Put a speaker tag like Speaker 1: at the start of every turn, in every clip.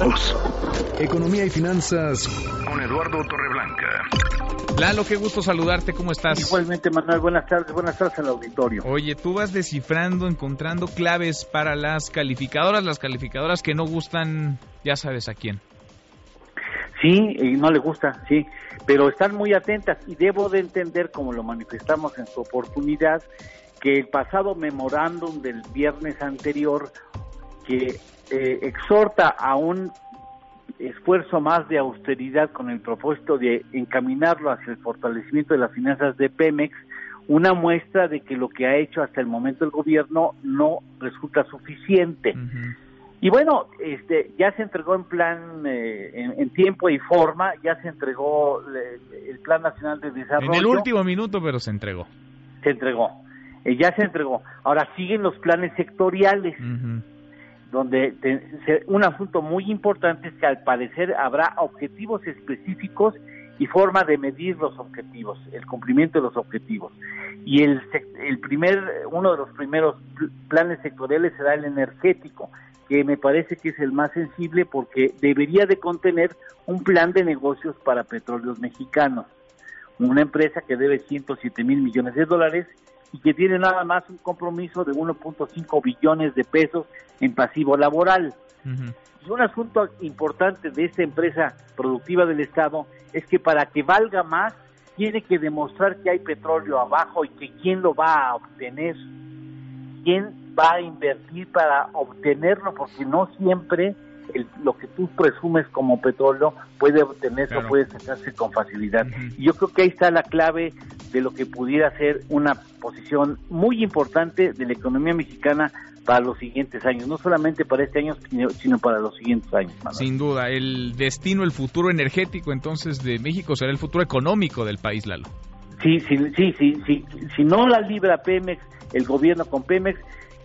Speaker 1: todos.
Speaker 2: Economía y finanzas
Speaker 1: con Eduardo Torreblanca.
Speaker 3: Lalo, qué gusto saludarte, ¿cómo estás?
Speaker 4: Igualmente, Manuel, buenas tardes, buenas tardes al auditorio.
Speaker 3: Oye, tú vas descifrando, encontrando claves para las calificadoras, las calificadoras que no gustan, ya sabes a quién.
Speaker 4: Sí, y no le gusta, sí, pero están muy atentas y debo de entender, como lo manifestamos en su oportunidad, que el pasado memorándum del viernes anterior, que eh, exhorta a un esfuerzo más de austeridad con el propósito de encaminarlo hacia el fortalecimiento de las finanzas de Pemex, una muestra de que lo que ha hecho hasta el momento el gobierno no resulta suficiente. Y bueno, este, ya se entregó en plan, eh, en, tiempo y forma, ya se entregó el Plan Nacional de Desarrollo.
Speaker 3: En el último minuto, pero se entregó.
Speaker 4: Se entregó, eh, ya se entregó. Ahora siguen los planes sectoriales donde un asunto muy importante es que al parecer habrá objetivos específicos y forma de medir los objetivos, el cumplimiento de los objetivos. Y el, el primer, uno de los primeros planes sectoriales será el energético, que me parece que es el más sensible porque debería de contener un plan de negocios para petróleos mexicanos, una empresa que debe 107 mil millones de dólares y que tiene nada más un compromiso de 1.5 billones de pesos en pasivo laboral. Y un asunto importante de esta empresa productiva del Estado es que para que valga más, tiene que demostrar que hay petróleo abajo y que quién lo va a obtener, quién va a invertir para obtenerlo, porque no siempre lo que tú presumes como petróleo puede obtenerse o puede sacarse con facilidad. Y yo creo que ahí está la clave de lo que pudiera ser una posición muy importante de la economía mexicana para los siguientes años, no solamente para este año, sino para los siguientes años.
Speaker 3: Sin duda, el destino, el futuro energético entonces de México será el futuro económico del país, Lalo.
Speaker 4: Sí, sí, sí, sí, sí. si no la libra Pemex, el gobierno con Pemex,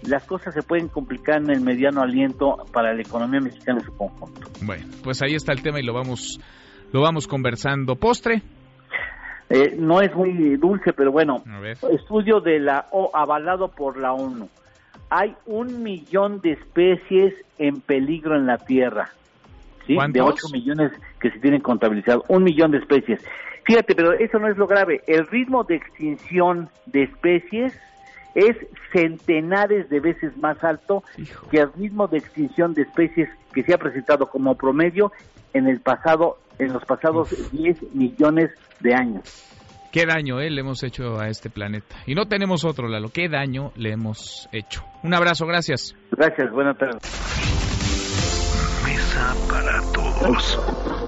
Speaker 4: las cosas se pueden complicar en el mediano aliento para la economía mexicana en su conjunto.
Speaker 3: Bueno, pues ahí está el tema y lo vamos, lo vamos conversando. ¿Postre?
Speaker 4: Eh, no es muy dulce, pero bueno, estudio de la O avalado por la ONU. Hay un millón de especies en peligro en la Tierra. ¿sí? De 8 millones que se tienen contabilizados. Un millón de especies. Fíjate, pero eso no es lo grave. El ritmo de extinción de especies es centenares de veces más alto que el ritmo de extinción de especies que se ha presentado como promedio en el pasado en los pasados 10 millones de años.
Speaker 3: Qué daño eh, le hemos hecho a este planeta. Y no tenemos otro, Lalo. Qué daño le hemos hecho. Un abrazo, gracias.
Speaker 4: Gracias, buenas tardes.
Speaker 1: Mesa para todos.